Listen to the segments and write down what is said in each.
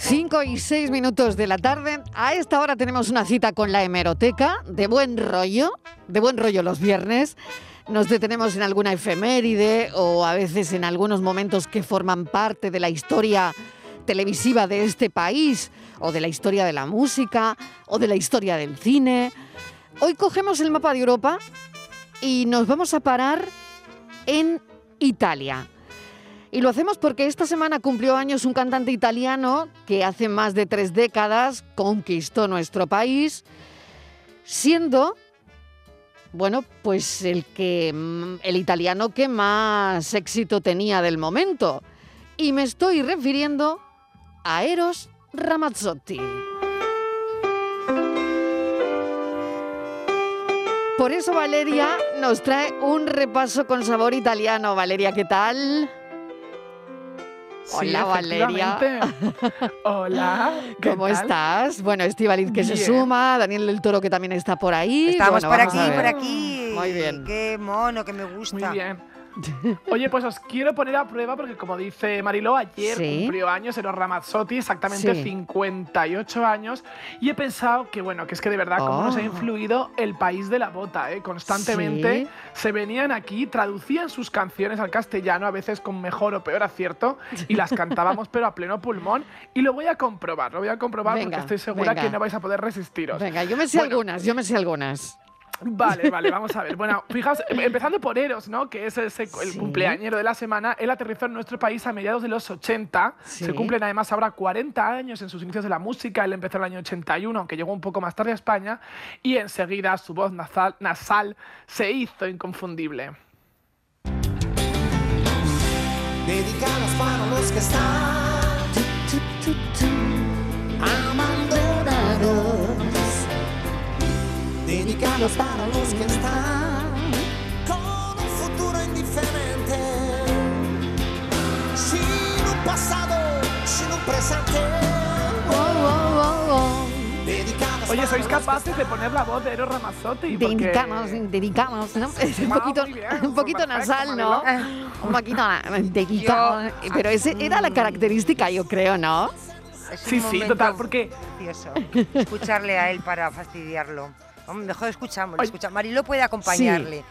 5 y 6 minutos de la tarde. A esta hora tenemos una cita con la hemeroteca, de buen rollo, de buen rollo los viernes. Nos detenemos en alguna efeméride o a veces en algunos momentos que forman parte de la historia televisiva de este país o de la historia de la música o de la historia del cine. Hoy cogemos el mapa de Europa y nos vamos a parar en Italia. Y lo hacemos porque esta semana cumplió años un cantante italiano que hace más de tres décadas conquistó nuestro país, siendo, bueno, pues el, que, mm, el italiano que más éxito tenía del momento. Y me estoy refiriendo a Eros Ramazzotti. Por eso Valeria nos trae un repaso con sabor italiano. Valeria, ¿qué tal? Hola, Valeria. Hola. ¿qué ¿Cómo tal? estás? Bueno, Estivaliz que se suma, Daniel del Toro que también está por ahí. Estamos Bueno, por aquí, por aquí. Muy bien. Qué mono, que me Muy gusta. bien. Oye, pues os quiero poner a prueba porque como dice Mariló, ayer Sí. cumplió años Eros Ramazzotti, exactamente Sí. 58 años, y he pensado que bueno, que es que de verdad cómo nos ha Oh. influido el país de la bota, ¿eh? Constantemente Sí. se venían aquí, traducían sus canciones al castellano, a veces con mejor o peor acierto, y las cantábamos pero a pleno pulmón, y lo voy a comprobar, lo voy a comprobar Venga, porque estoy segura venga. que no vais a poder resistiros. Venga, yo me sé Bueno. algunas, yo me sé algunas. Vale, vale, vamos a ver. Bueno, fijaos, em- empezando por Eros, ¿no? Que es ese, el Sí. cumpleañero de la semana. Él aterrizó en nuestro país a mediados de los 80. Sí. Se cumplen además ahora 40 años en sus inicios de la música. Él empezó en el año 81, aunque llegó un poco más tarde a España. Y enseguida su voz nasal, nasal se hizo inconfundible. Dedicados para los que están. Dedicados para los que están con un futuro indiferente. Sin un pasado, sin un presente. Dedicados Oye, para ¿sois los que capaces de poner la voz de Eros Ramazzotti? Porque- Dedicamos, dedicamos, ¿no? Es un poquito, un poquito perfecto, nasal, ¿no? Un poquito dedicado. Pero ese era la característica, yo creo, ¿no? Es Sí, sí, total, porque escucharle a él para fastidiarlo. Hombre, Mejor escuchamos, escucha. Marilo puede acompañarle.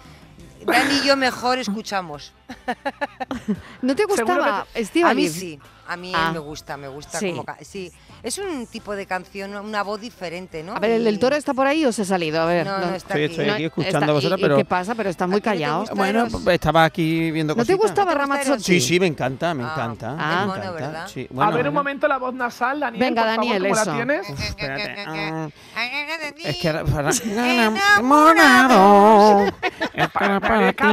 Dani y yo mejor escuchamos. ¿No te Seguro que gustaba, A mí sí, a mí Ah. me gusta, me gusta Sí. como ca- sí. Es un tipo de canción, una voz diferente, ¿no? A ver, ¿el del toro está por ahí o se ha salido? A ver. No, no está Estoy- aquí. estoy aquí escuchando está- a vosotros, ¿y- y pero- ¿Qué pasa? Pero está muy ¿A no callado. Bueno, Eros? pues estaba aquí viendo ¿No te cositas. gustaba ¿No te gusta Ramazzotti? Sí, sí, me encanta, me Ah, encanta. Ah. me mono, encanta. ¿verdad? Sí, a bueno, ver un momento la voz nasal, Daniel. Venga, por favor, Daniel, ¿cómo eso. la tienes? Uf, espérate. es que Enamorado. enamorado. Es para, para ti.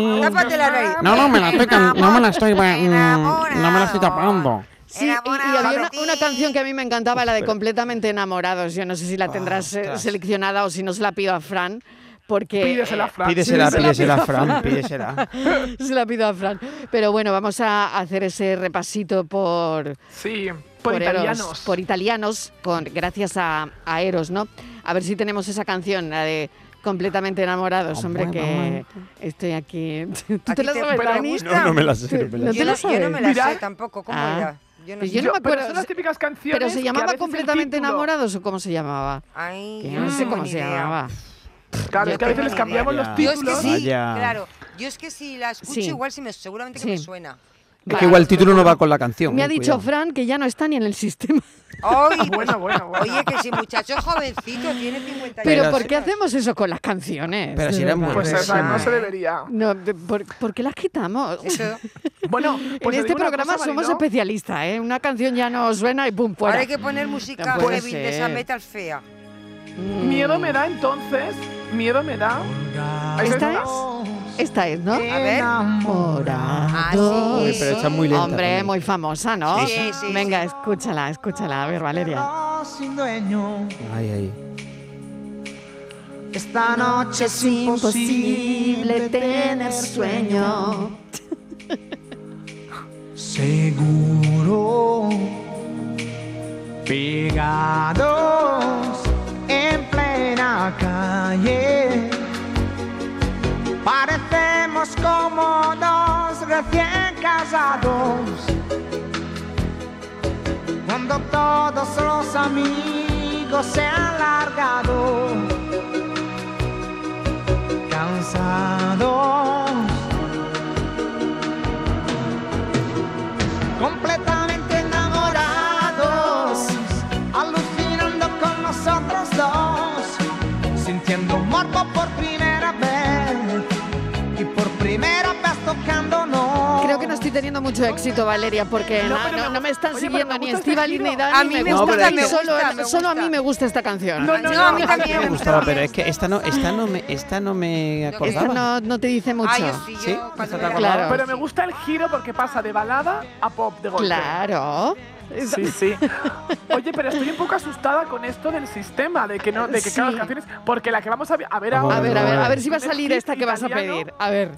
No, no me la estoy, no me la estoy, mm, no me la estoy tapando. Sí, y, había una, una canción que a mí me encantaba, la de. Completamente Enamorados. Yo no sé si la tendrás eh, seleccionada o si no se la pido a Fran. Porque Pídesela, Fran. Pídesela, pídesela, pido. Fran, pídesela. se la pido a Fran. Pero bueno, vamos a hacer ese repasito por, Sí, por, italianos. por italianos, con, gracias a, a Eros, ¿no? A ver si tenemos esa canción, la de Completamente Enamorados, hombre, que estoy aquí. ¿Tú ¿A te la sabes, Dani? No, no me la sé. no me la ¿No sé. te Yo la no, yo no me la sé tampoco, ¿cómo Ah. era? Yo no Pues sé. yo no me pero acuerdo. son las típicas canciones ¿Pero se llamaba Completamente Enamorados o cómo se llamaba? Ay, Que yo yo no no sé cómo se idea. llamaba. Claro, Yo es que a veces les cambiamos idea. los Yo es que títulos. sí, Vaya. claro. Yo es que si la escucho Sí. igual sí me, seguramente que Sí. me suena. Es que igual el título no va con la canción. Me eh, ha dicho cuidado. Fran que ya no está ni en el sistema. Ay, Bueno, bueno, bueno. Oye, que si muchacho jovencito tiene 50 Pero Pero ¿por qué hacemos eso con las canciones? Pero si verdad. muy Pues Pues esa, no se debería. No, de- ¿por, por qué las quitamos? Eso. Bueno, en pues te este programa cosa, somos especialistas, ¿eh? Una canción ya no suena y pum, fuera. Ahora hay que poner música No heavy de esa metal fea. Mm. Miedo me da entonces. Miedo me da. ¿Esta está. Esta es, ¿no? A ver. Ah, sí. Oye, pero esta es muy lenta. Hombre, también. muy famosa, ¿no? Sí, sí, sí, Venga, sí. escúchala, escúchala. A ver, Valeria. sin dueño. Ay, ay. Esta noche es imposible tener sueño. Seguro. Pegados en plena calle. Parecemos como dos recién casados. cuando todos los amigos se han largado, cansados, completamente enamorados, alucinando con nosotros dos, sintiendo morbo por teniendo mucho éxito, Valeria, porque No, no, no- me no me están oye, siguiendo me ni Estivali ni Dani. A mí me gusta, gusta, y me solo, gusta, me solo a mí me gusta esta canción. No, no, No, a mí también me gustaba, gusta. pero es que esta no, esta no me, esta no me Esta acordaba. no, no te dice mucho. Yo sí, yo Sí, esta Claro. Pero me gusta el giro porque pasa de balada a pop de golpe. Claro. Sí, sí. Oye, pero estoy un poco asustada con esto del sistema, de que no, de que Sí. las canciones, porque la que vamos a ver, a ver Vamos A ahora. ver, a ver, a ver si va a salir esta que vas a pedir. A ver.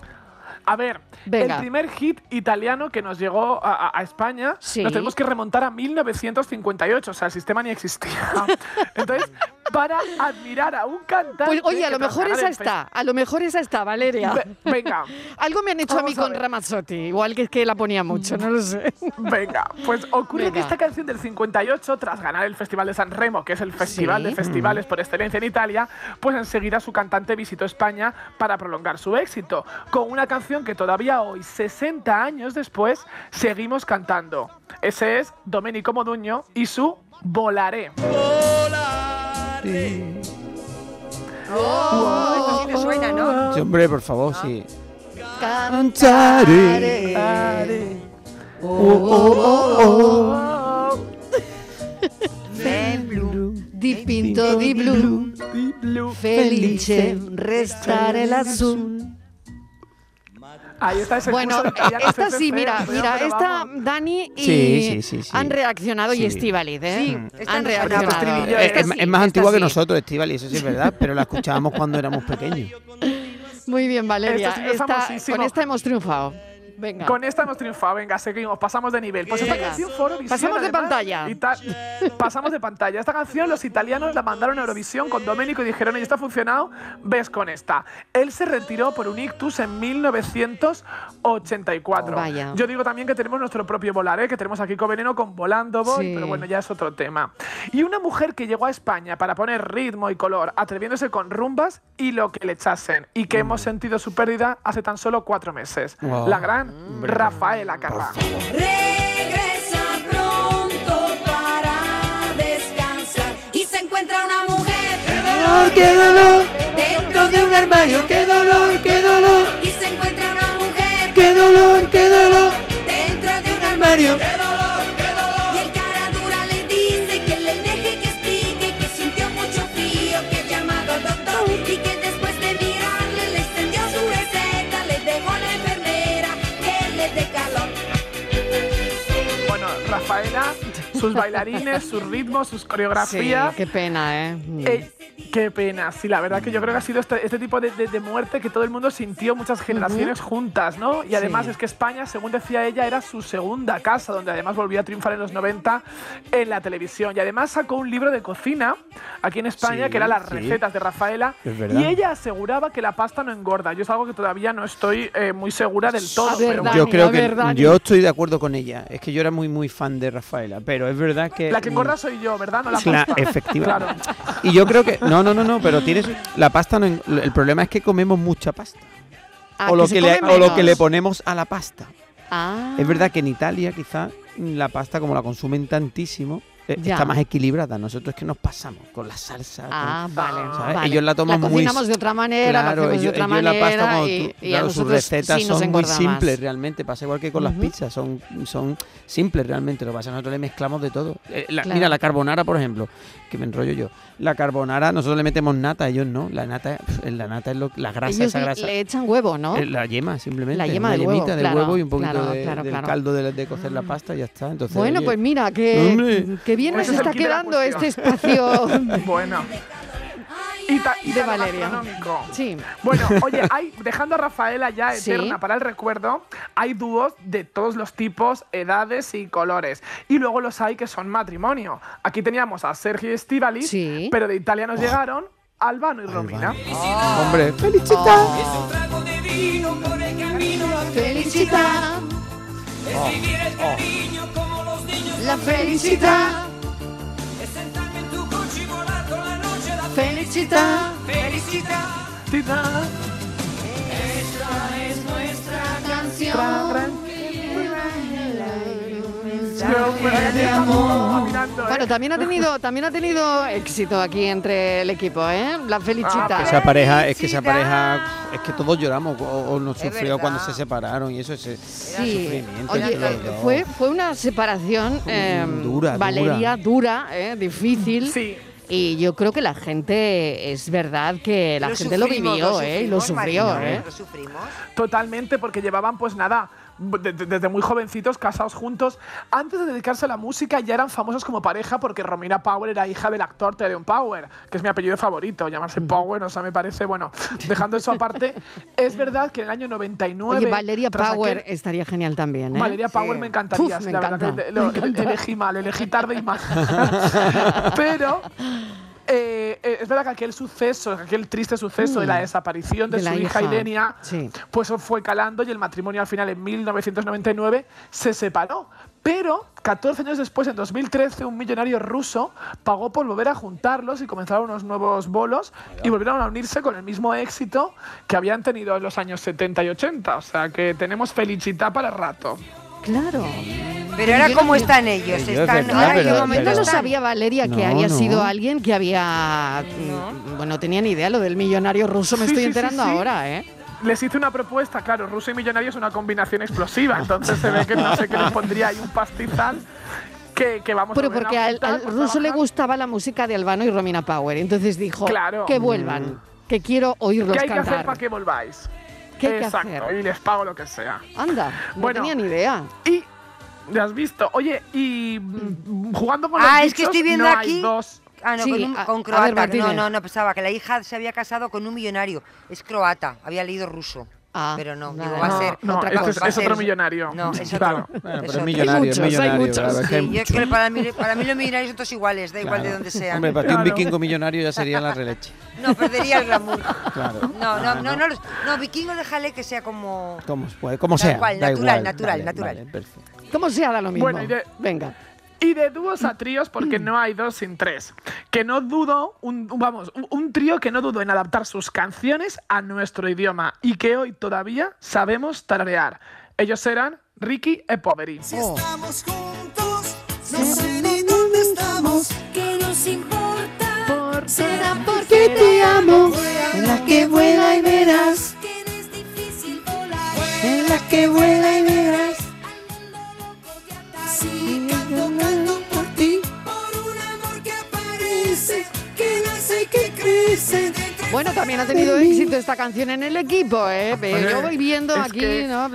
A ver, Venga. el primer hit italiano que nos llegó a, a- España, Sí. nos tenemos que remontar a 1958, o sea, el sistema ni existía. Entonces, para admirar a un cantante. Pues oye, a lo mejor esa está. A lo mejor esa está, Valeria. Ve- Venga, Algo me han hecho a mí Vamos a con. Ramazzotti. Igual que es que la ponía mucho, no lo sé. venga. Pues ocurre Venga. que esta canción del 58, tras ganar el Festival de San Remo, que es el festival Sí. de festivales por excelencia en Italia, pues enseguida su cantante visitó España para prolongar su éxito, con una canción que todavía hoy, 60 años después, seguimos cantando. Ese es Domenico Moduño y su Volaré. Oh, esto sí me suena, ¿no? Sí, hombre, por favor, sí. Cantare. Oh, oh, oh, Oh, Del blu. Dipinto di blu, Blue. felice restare lassù. Ahí está ese Bueno, italiano, esta sí, mira, mira, esta. Dani y Sí, sí, sí, sí. han reaccionado y Sí. Estivaliz, ¿eh? Sí, han reaccionado. Es, más antigua que nosotros, Estivali, eso sí es verdad, pero la escuchábamos cuando éramos pequeños. Muy bien, Valeria. Esta- con esta hemos triunfado. Venga. Con esta hemos triunfado, venga, seguimos, pasamos de nivel. Pues esta Venga. canción fue Eurovisión, Pasamos de pantalla. pasamos de pantalla. Esta canción los italianos la mandaron a Eurovisión con Domenico y dijeron, oye, esto ha funcionado, ves con esta. Él se retiró por un ictus en 1984. Vaya. Yo digo también que tenemos nuestro propio Volaré, que tenemos aquí Veneno con Volando Sí. pero bueno, ya es otro tema. Y una mujer que llegó a España para poner ritmo y color, atreviéndose con rumbas y lo que le echasen, y que hemos sentido su pérdida hace tan solo cuatro meses. Wow. La gran Rafaela Carrá. Regresa pronto para descansar y se encuentra una mujer ¡Qué dolor! dentro de un armario! ¡Qué dolor! ¡Qué dolor! y se encuentra una mujer ¡Qué dolor! ¡Qué dolor! dentro de un Armario. y el sus bailarines, sus ritmos, sus Sí, coreografías. qué pena, ¿eh? Eh, qué pena, sí, la verdad que yo creo que ha sido este, este tipo de, de- de muerte que todo el mundo sintió muchas generaciones juntas, ¿no? Y además Sí. es que España, según decía ella, era su segunda casa, donde además volvió a triunfar en los 90 en la televisión. Y además sacó un libro de cocina aquí en España, Sí, que era las sí. recetas de Rafaela. Es verdad. Y ella aseguraba que la pasta no engorda. Yo es algo que todavía no estoy eh, muy segura del todo. Ver, pero Dani, Yo creo que ver, yo estoy de acuerdo con ella. Es que yo era muy muy fan de Rafaela, pero es verdad que La que engorda soy yo, ¿verdad? No la pasta. efectivamente. Claro. Y yo creo que no, no, no, no, pero tienes la pasta no el problema es que comemos mucha pasta Ah, o lo que, le, o lo que le ponemos a la pasta. Ah. Es verdad que en Italia quizá la pasta como la consumen tantísimo eh, Ya. está más equilibrada. Nosotros es que nos pasamos con la salsa. Ah, vale, ¿sabes? vale. Ellos la toman muy cocinamos de otra manera, la Claro, de ellos, otra ellos la manera pasta como y, claro, sus recetas sí son muy simples más. realmente, pasa igual que con las pizzas, son, son simples realmente, lo que pasa es que nosotros le mezclamos de todo. Eh, la- Claro. Mira, la carbonara, por ejemplo, que me enrollo yo, la carbonara nosotros le metemos nata, ellos no, la nata, la nata es lo, la grasa, Ellos esa grasa. le echan huevo, ¿no? eh, La yema, simplemente. La yema una del huevo, claro, huevo y un poquito claro, de- claro, del claro. caldo de, de cocer la pasta y ya está. Entonces, Bueno, pues mira, que bien nos está de quedando este espacio. Bueno. Ita- De italo Valeria. Sí. Bueno, oye, hay, dejando a Rafaela ya Sí. eterna para el recuerdo, hay dúos de todos los tipos, edades y colores. Y luego los hay que son matrimonio. Aquí teníamos a Sergio y Estivali, Sí. pero de italianos llegaron Albano y Romina. Hombre, felicita. Oh. La felicità. Felicità. Bueno, también ha tenido, también ha tenido éxito aquí entre el equipo, ¿eh? La felicita. Ah, Esa pareja, es que esa pareja, es que todos lloramos o, o nos Es sufrió cuando se separaron y eso es Sí, sufrimiento oye, eh, fue, fue una separación eh, dura, Valeria dura, eh, difícil. Sí. Y yo creo que la gente, es verdad que la gente lo sufrimos, vivió, ¿eh? Y lo sufrimos, sufrió, Marina, ¿eh? Lo sufrimos. Totalmente, porque llevaban pues nada, desde muy jovencitos, casados juntos. Antes de dedicarse a la música ya eran famosos como pareja porque Romina Power era hija del actor Tedeon Power, que es mi apellido favorito, llamarse Power, o sea, me parece, bueno, dejando eso aparte, es verdad que en el año 99... Oye, Valeria Power aquel- estaría genial también, ¿eh? Valeria Power Sí. me encantaría, Uf, sí, me la verdad encanta, que lo- me encanta. elegí mal, elegí tarde y mal. Pero eh, eh, es verdad que aquel suceso, aquel triste suceso de la desaparición de, Mm. De su hija, hija, Ilenia, sí. pues fue calando y el matrimonio al final en 1999 se separó. Pero 14 años después, en 2013, un millonario ruso pagó por volver a juntarlos y comenzaron unos nuevos bolos y volvieron a unirse con el mismo éxito que habían tenido en los años 70 y 80. O sea que tenemos felicidad para rato. Claro. Pero ahora, ¿cómo están ellos? Ellos, Están, ahora, ¿en pero- qué momento No sabía Valeria que No, había no. sido alguien que había. mm, Bueno, no tenía ni idea lo del millonario ruso, me Sí, estoy sí, enterando sí. ahora, ¿eh? Les hice una propuesta, claro, ruso y millonario es una combinación explosiva, entonces se ve que no sé qué les pondría ahí un pastizal que, que vamos Pero a porque a al, ruso le gustaba la música de Albano y Romina Power. Entonces dijo Claro. que vuelvan, que quiero oírlos ¿Qué hay que hacer cantar. para que volváis? ¿Qué hay que Exacto, hacer? y les pago lo que sea. Anda, no Bueno. tenía ni idea. Y, ¿ya has visto? Oye, y mm, jugando con los Ah, es que bichos, estoy viendo no aquí- hay dos. Ah, no, Sí, con, un, a- con a ver, croata. Martínez. no, no, no, pensaba que la hija se había casado con un millonario. Es croata, había leído ruso. Ah, pero no, digo, va a No, ser no, otra cosa. es- otro millonario. No, es otro. Claro. Bueno, pero es millonario, muchos, es hay millonario. muchos. claro, es que hay Sí, yo es que para mí, para mí los millonarios son todos iguales, da igual de donde sean. Hombre, para ti un vikingo millonario ya sería la releche. No, perdería el glamour. Claro. No, no, no, no, los- no, vikingo déjale que sea como... Como, pues, como sea. cual, da natural, igual. natural, Vale, natural. vale, perfecto. ¿Cómo se da lo mismo? Bueno, y de- Venga. Y de dúos a tríos, porque no hay dos sin tres. Que no dudo, un, vamos, un, un trío que no dudo en adaptar sus canciones a nuestro idioma y que hoy todavía sabemos tararear. Ellos eran Ricky e Poveri. Si Oh. estamos juntos, no sé ni dónde estamos. ¿Qué nos importa? Será porque te amo. En la que vuela y verás. Que es difícil volar. En la que vuela y verás. Bueno, también ha tenido éxito esta canción en el equipo, ¿eh? Pero yo voy viendo es aquí, que- ¿no?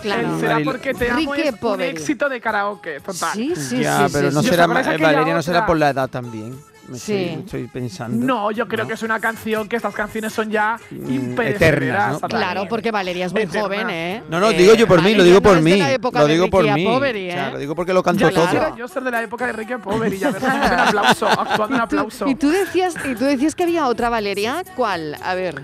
Claro. Será Maril- porque te amo Ricky es un éxito de karaoke, total. Sí, sí, ya, sí. pero sí, no sí. ¿Os será, eh, Valeria, no será por la edad también. Me Sí. estoy, estoy pensando. No, yo creo que es una canción que estas canciones son ya Mm, imperecederas. eternas, ¿no? Claro, porque Valeria es muy Eterna. joven, ¿eh? No, no, Eh, digo yo por mí, lo Valeria digo no por mí. Lo digo por mí. ¿eh? lo digo porque lo canto Ya todo. quisiera yo ser de la época de Ricky Poveri y a ver si me hacen un aplauso, actuando un aplauso. Y tú decías, y tú decías que había otra Valeria, ¿cuál? A ver.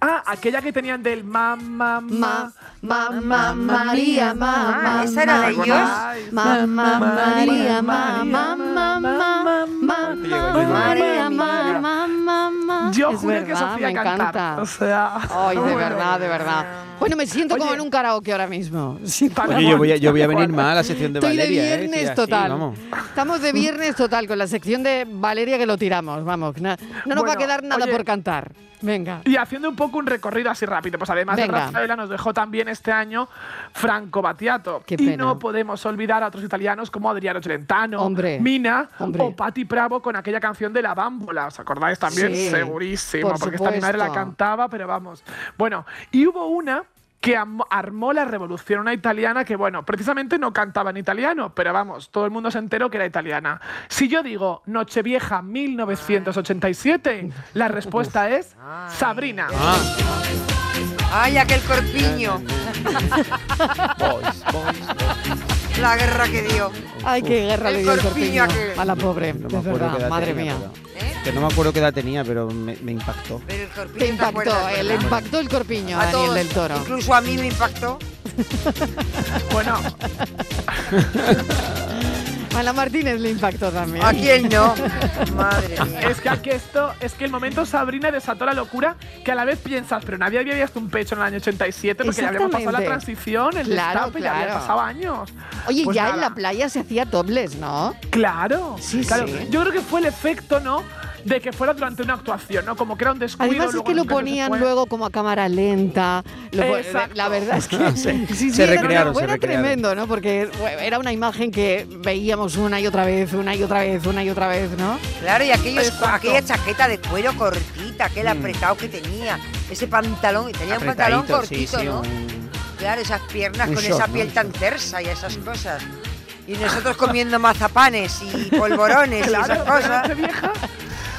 Ah, aquella que tenían del mamá, Ma, mamá María, mamá. Ah, ¿esa era de ellos? Mamá María, mamá, mamá, mamá, María, mamá, mamá. Yo Es juré que verdad, Sofía me cantar. encanta. O sea, Ay, de bueno. verdad, de verdad. Bueno, me siento como en un karaoke ahora mismo. Sí, Oye, yo voy a, yo voy a cual, venir más a la sección de Estoy de Valeria. ¿eh? viernes total. vamos. Estamos de viernes total con la sección de Valeria que lo tiramos. Vamos, na- no nos va a quedar nada oye. por cantar. Venga. Y haciendo un poco un recorrido así rápido, pues además Venga. de Rafaela nos dejó también este año Franco Battiato. Qué y pena. no podemos olvidar a otros italianos como Adriano Celentano, Hombre, Mina hombre. o Patti Bravo con aquella canción de La Bámbola. ¿Os acordáis también? Sí, Segurísimo, por porque esta mi madre la supuesto. cantaba, pero vamos. Bueno, y hubo una que armó la revolución, una italiana que, bueno, precisamente no cantaba en italiano, pero vamos, todo el mundo se enteró que era italiana. Si yo digo Nochevieja 1987, la respuesta es Sabrina. Ay, aquel corpiño. Boys, boys. La guerra que dio. Ay, qué guerra le dio el corpiño a la pobre. No me de acuerdo qué verdad, edad madre tenía, mía. ¿Eh? Que no me acuerdo qué edad tenía, pero me, me impactó. Pero el corpiño Te impactó, eh, le impactó el corpiño a A Daniel todos, del Toro. Incluso a mí me impactó. Bueno, A la Martínez le impactó también. ¿A quién no? Madre mía. Es que aquí esto, es que el momento Sabrina desató la locura que a la vez piensas, pero nadie había visto un pecho en el año 87 porque ya habíamos pasado la transición, el Claro, destape, ya había pasado años. Oye, Pues ya nada. en la playa se hacía topless, ¿no? Claro, Sí, claro. sí. Yo creo que fue el efecto, ¿no? De que fuera durante una actuación, ¿no? Como que era un descuido. Además es que lo ponían luego como a cámara lenta. lo. La verdad es que Se- sí, sí, se era- recrearon, se era tremendo, ¿no? Porque era una imagen que veíamos una y otra vez, una y otra vez, una y otra vez, ¿no? Claro, y aquella chaqueta de cuero cortita, aquel apretado que tenía, ese pantalón, tenía un pantalón Mm. Cortito, sí, ¿no? un- Claro, esas piernas un con esa ¿no? piel tan tersa y esas cosas. Y nosotros comiendo mazapanes y polvorones y esas cosas. vieja.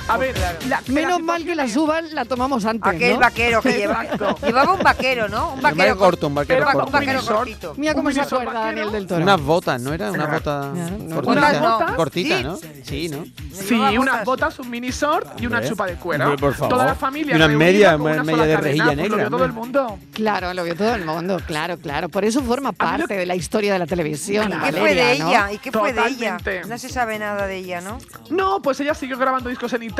A ver, la- que Menos la mal que la suban la tomamos antes, Aquel ¿no? vaquero que lleva, llevaba un vaquero, ¿no? Un vaquero corto, un vaquero un va- corto. un vaquero cortito. Mira cómo se acuerda vaquero. Daniel del Toro. Unas botas, ¿no era? Una cortita. Unas botas. Cortita, Sí. ¿no? Sí, ¿no? Sí, unas botas. un mini short y una chupa de cuero. Por favor. Toda la familia. Y una unas sola medias de rejilla pues lo negra, vio todo el mundo. Claro, lo vio todo el mundo, claro, claro. Por eso forma lo parte de la historia de la televisión. ¿Qué fue de ¿no? ella? ¿Y qué fue de ella? No se sabe nada de ella, ¿no? No, pues ella siguió grabando discos en Italia,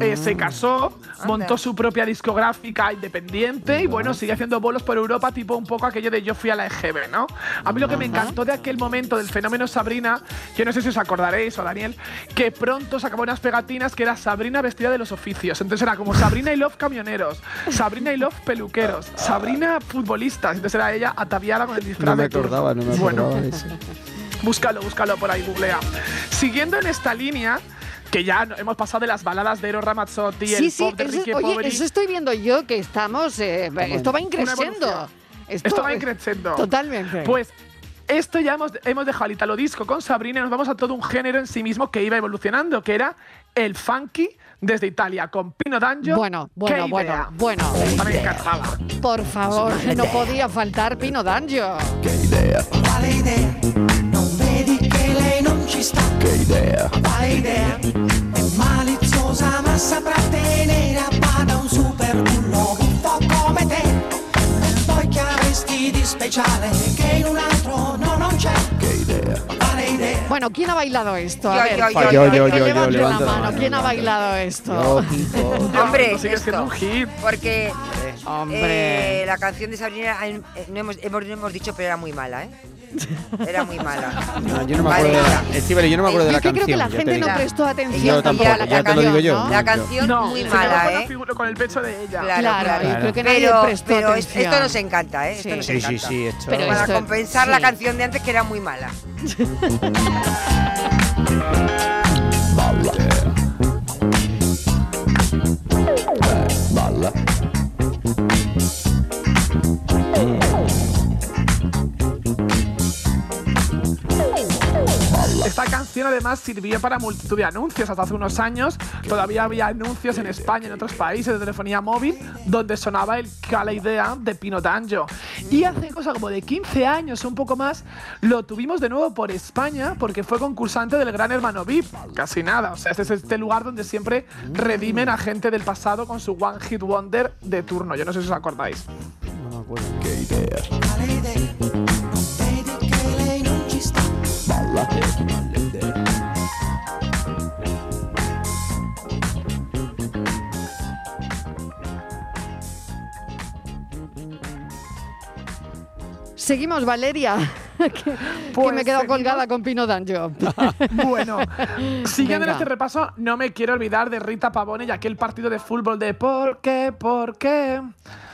eh, se casó, montó su propia discográfica independiente y bueno, sigue haciendo bolos por Europa, tipo un poco aquello de yo fui a la EGB, ¿no? A mí lo que me encantó de aquel momento del fenómeno Sabrina, que no sé si os acordaréis o Daniel, que pronto sacaba unas pegatinas que era Sabrina vestida de los oficios. Entonces era como Sabrina y Love camioneros, Sabrina y Love peluqueros, Sabrina futbolistas. Entonces era ella ataviada con el disfraz No me acordaba, no me Bueno, acordaba de eso. Búscalo, búscalo por ahí, googlea. Siguiendo en esta línea, que ya hemos pasado de las baladas de Eros Ramazzotti, Sí, el sí, pop de eso, Ricky oye, Poveri. eso estoy viendo yo que estamos. eh, esto va increciendo. Esto va increciendo. Totalmente. Pues esto ya hemos, hemos dejado el italo disco con Sabrina y nos vamos a todo un género en sí mismo que iba evolucionando, que era el funky desde Italia, con Pino D'Angio. bueno, bueno, ¡Qué bueno, idea! bueno. Esta me encantaba. Por favor, no podía faltar Pino D'Angio. Quale idea? Che idea? Quale idea? È maliziosa ma saprà tenere a bada un super bullo buffo come te. Poi che avresti di speciale che in un altro no non c'è? Che idea? Quale idea? Bueno, ¿quién ha bailado esto? A Yo, ver, yo, yo, yo, la la mano. mano. ¿Quién ha bailado esto? Hombre, siendo un hit. Porque Hombre. eh, la canción de Sabrina eh, no hemos, hemos, no hemos dicho, pero era muy mala, ¿eh? Era muy mala. No, yo no me acuerdo de la, Estíbaliz, yo no me acuerdo de Yo la es que creo que canción. la gente no prestó atención Yo tampoco, la ya te lo digo yo. canción, ¿no? La canción No, muy mala, con, ¿eh? con el pecho de ella. Claro, Claro, claro. yo creo que nadie Pero, prestó pero es- atención. esto nos encanta, ¿eh? Esto Sí. nos Sí, sí, encanta. sí, esto. Pero Para esto- compensar la canción de antes que era muy mala. además sirvió para multitud de anuncios. Hasta hace unos años todavía había anuncios en España y en otros países de telefonía móvil donde sonaba el Cala Idea de Pino D'Angio. Y hace cosa como de 15 años o un poco más lo tuvimos de nuevo por España porque fue concursante del Gran Hermano VIP. Casi nada. O sea, este es este lugar donde siempre redimen a gente del pasado con su One Hit Wonder de turno. Yo no sé si os acordáis. No me acuerdo. Quale idea? Seguimos, Valeria. que, que Pues me he quedado seguimos. colgada con Pino D'Angio. Bueno, siguiendo en este repaso, no me quiero olvidar de Rita Pavone y aquel partido de fútbol de ¿Por qué? ¿Por qué?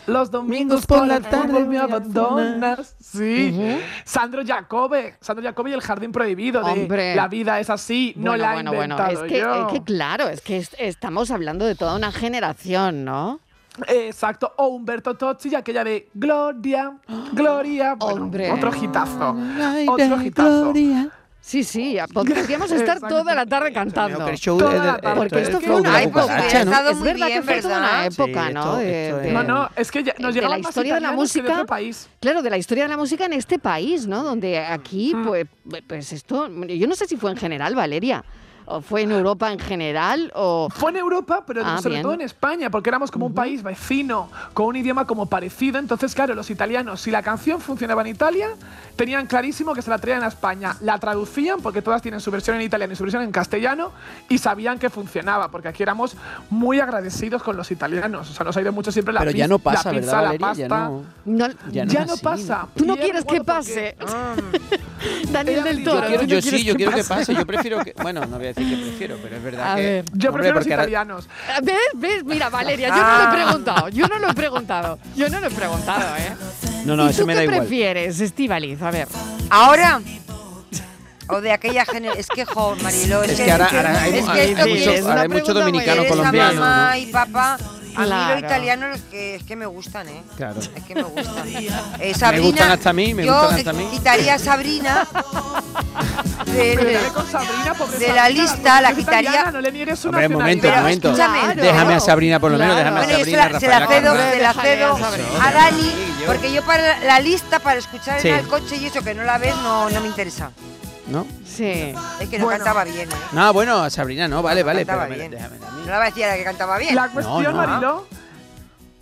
Los domingos por la tarde me abandonas. Sí. Sandro Jacobe. Sandro Jacobe y el jardín prohibido de Hombre. La vida es así. no bueno, la he bueno, bueno. Es que, yo. es que claro, es que es- estamos hablando de toda una generación, ¿no? Exacto. O Humberto Tozzi y aquella de Gloria, Gloria. Bueno, Hombre. Otro hitazo. Otro hitazo. Sí, sí, ya podríamos estar toda la tarde cantando. Porque esto es fue una hubiera ¿no? Es verdad que fue toda una época, Sí, ¿no? esto- De- esto es- de- No, no, es que ya nos de la más historia de la que de música. otro país. Claro, de la historia de la música en este país, ¿no? Donde aquí, Mm. pues, pues esto, yo no sé si fue en general, Valeria, ¿O fue en Europa en general? O... Fue en Europa, pero Ah, sobre bien. todo en España, porque éramos como un país vecino, con un idioma como parecido. Entonces, claro, los italianos, si la canción funcionaba en Italia, tenían clarísimo que se la traían a España. La traducían, porque todas tienen su versión en italiano y su versión en castellano, y sabían que funcionaba, porque aquí éramos muy agradecidos con los italianos. O sea, nos ha ido mucho siempre la Pero ya no pasa, la pizza, ¿verdad, la Valeria? Ya pasta. no, No, ya no Ya pasa. ¿Tú no quieres que pase? Mm. Daniel del Toro. Yo, quiero, ¿tú yo no quieres sí, yo quiero que pase? pase. Yo prefiero que. Bueno, no voy a decir que prefiero, pero es verdad A que. ver. Yo Hombre, prefiero los porque ahora- italianos. ¿Ves? ¿Ves? Mira, Valeria, yo no lo Ah. he preguntado. Yo no lo he preguntado. Yo no lo he preguntado, ¿eh? No, no, ¿Y eso tú me qué da igual. prefieres, Estivaliz? A ver. ¿Ahora? O de aquella generación. Es que, jo, Mariló, es, Es que ahora, ahora hay, es que hay esto mucho, que ahora hay mucho dominicano colombiano. mamá ¿no? y papá. A mí Claro. los italianos los que, es que me gustan, ¿eh? Claro. Es que me gustan. Eh, Sabrina, gustan hasta a mí, me yo gustan hasta a mí. quitaría a Sabrina de, la Sabrina, lista, la quitaría- italiana, No le niegues una Hombre, momento, Pero momento. escúchame, Claro. Déjame a Sabrina, por lo menos, Claro. déjame a Bueno, yo se Sabrina. la, se la cedo, se la cedo a Dani, porque yo para la lista, para escuchar Sí. en el coche y eso que no la ves, no, no me interesa. ¿No? Sí. Es que no Bueno. cantaba bien, ¿eh? No, bueno, Sabrina no, vale, vale. Cantaba Pero me- déjame. No la va a decir a la que cantaba bien. La cuestión, no. Mariló,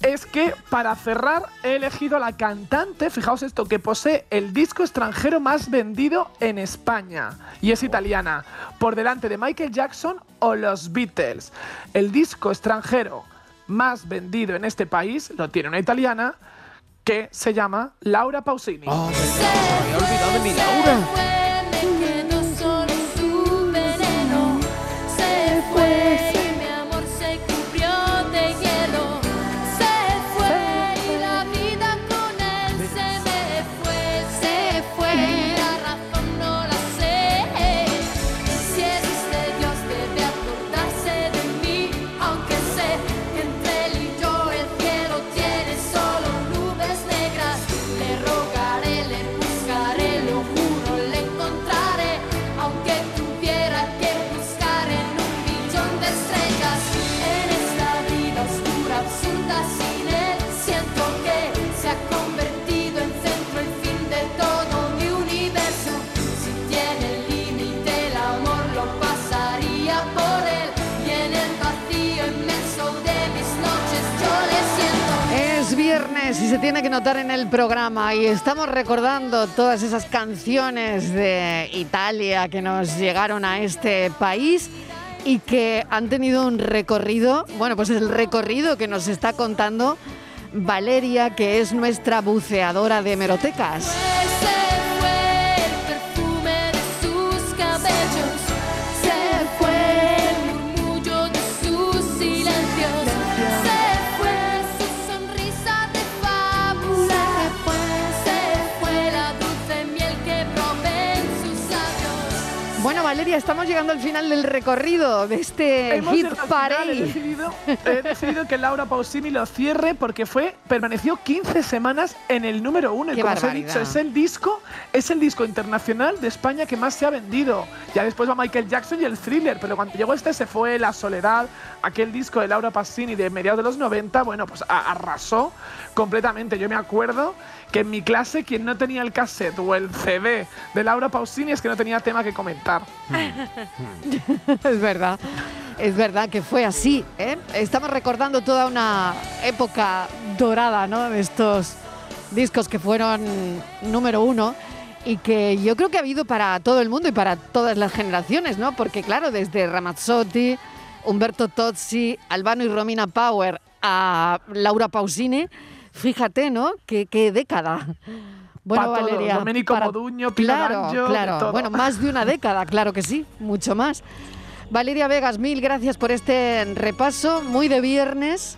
es que para cerrar he elegido a la cantante, fijaos esto, que posee el disco extranjero más vendido en España. Y es italiana, por delante de Michael Jackson o los Beatles. El disco extranjero más vendido en este país lo tiene una italiana que se llama Laura Pausini. Oh, me había olvidado de mi Laura. Se tiene que notar en el programa y estamos recordando todas esas canciones de Italia que nos llegaron a este país y que han tenido un recorrido, bueno, pues el recorrido que nos está contando Valeria, que es nuestra buceadora de hemerotecas. Valeria, estamos llegando al final del recorrido de este Hemos hit final, He parade. decidido, he decidido que Laura Pausini lo cierre porque fue permaneció 15 semanas en el número uno. Y Qué como os he dicho, es el disco, es el disco internacional de España que más se ha vendido. Ya después va Michael Jackson y el thriller, pero cuando llegó este se fue La Soledad, aquel disco de Laura Pausini de mediados de los 90, bueno, pues arrasó completamente. Yo me acuerdo que en mi clase quien no tenía el cassette o el CD de Laura Pausini es que no tenía tema que comentar. Es verdad, es verdad que fue así. ¿eh? Estamos recordando toda una época dorada ¿no? de estos discos que fueron número uno y que yo creo que ha habido para todo el mundo y para todas las generaciones, ¿no? Porque claro, desde Ramazzotti, Humberto Tozzi, Albano y Romina Power a Laura Pausini, fíjate, ¿no? Qué, qué década. Bueno, Valeria. Domenico Modugno, Pino claro, D'Angio, de claro. todo. Bueno, más de una década, claro que sí, mucho más. Valeria Vegas, mil gracias por este repaso, muy de viernes.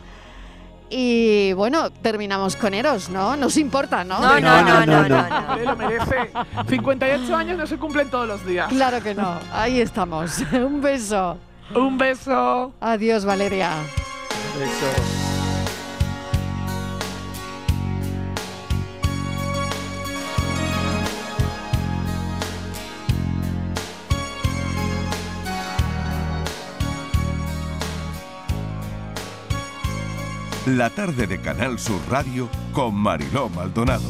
Y bueno, terminamos con Eros, ¿no? Nos importa, ¿no? No, no, no, no, no, no, no. no. no. Hombre, lo merece. 58 años no se cumplen todos los días. Claro que no. Ahí estamos. Un beso. Un beso. Adiós, Valeria. Eso. la tarde de Canal Sur Radio con Mariló Maldonado.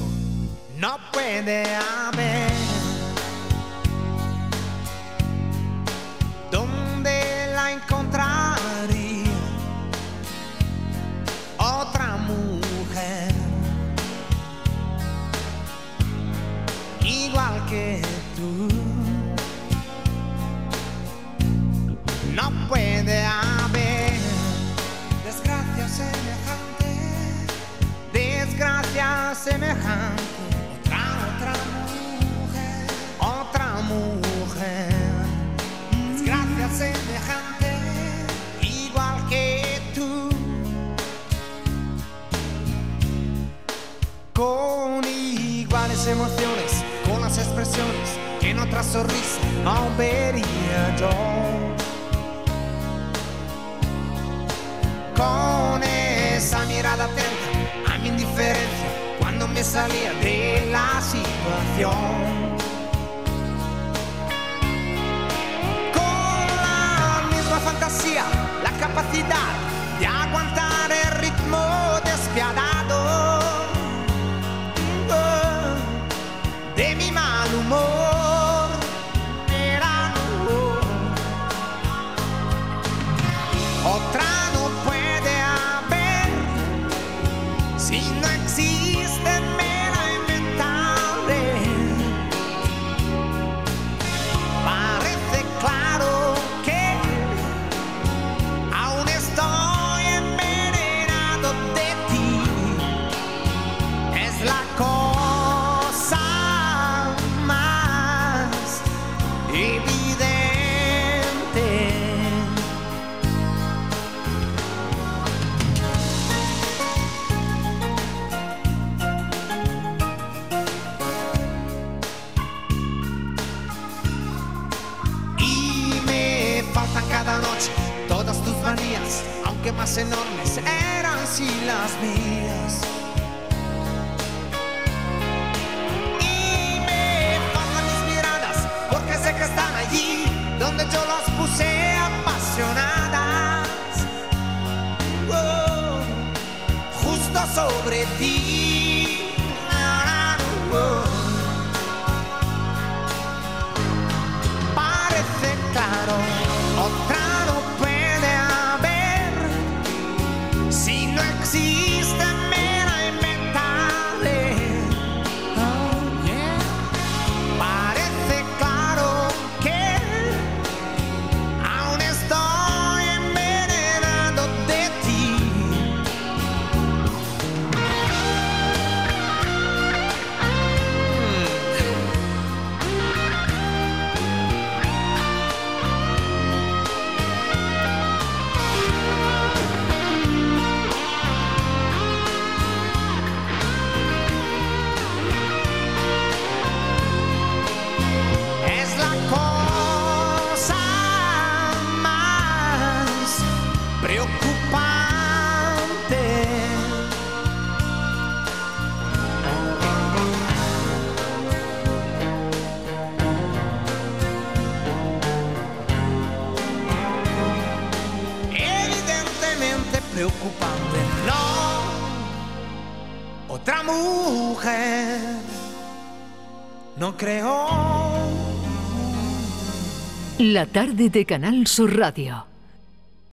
No puede haber donde la encontraría otra mujer igual que tú. No puede haber semejante. Otra, otra mujer, otra mujer, desgracia semejante, igual que tú. Con iguales emociones, con las expresiones que en otra sonrisa no vería yo. con esa mirada atenta salía de la situación. Con la misma fantasía, la capacidad de aguantar el ritmo despiadado todas tus manías, aunque más enormes eran si las mías. Y me faltan mis miradas, porque sé que están allí donde yo las puse apasionadas. Oh, justo sobre ti. La tarde de Canal Sur Radio.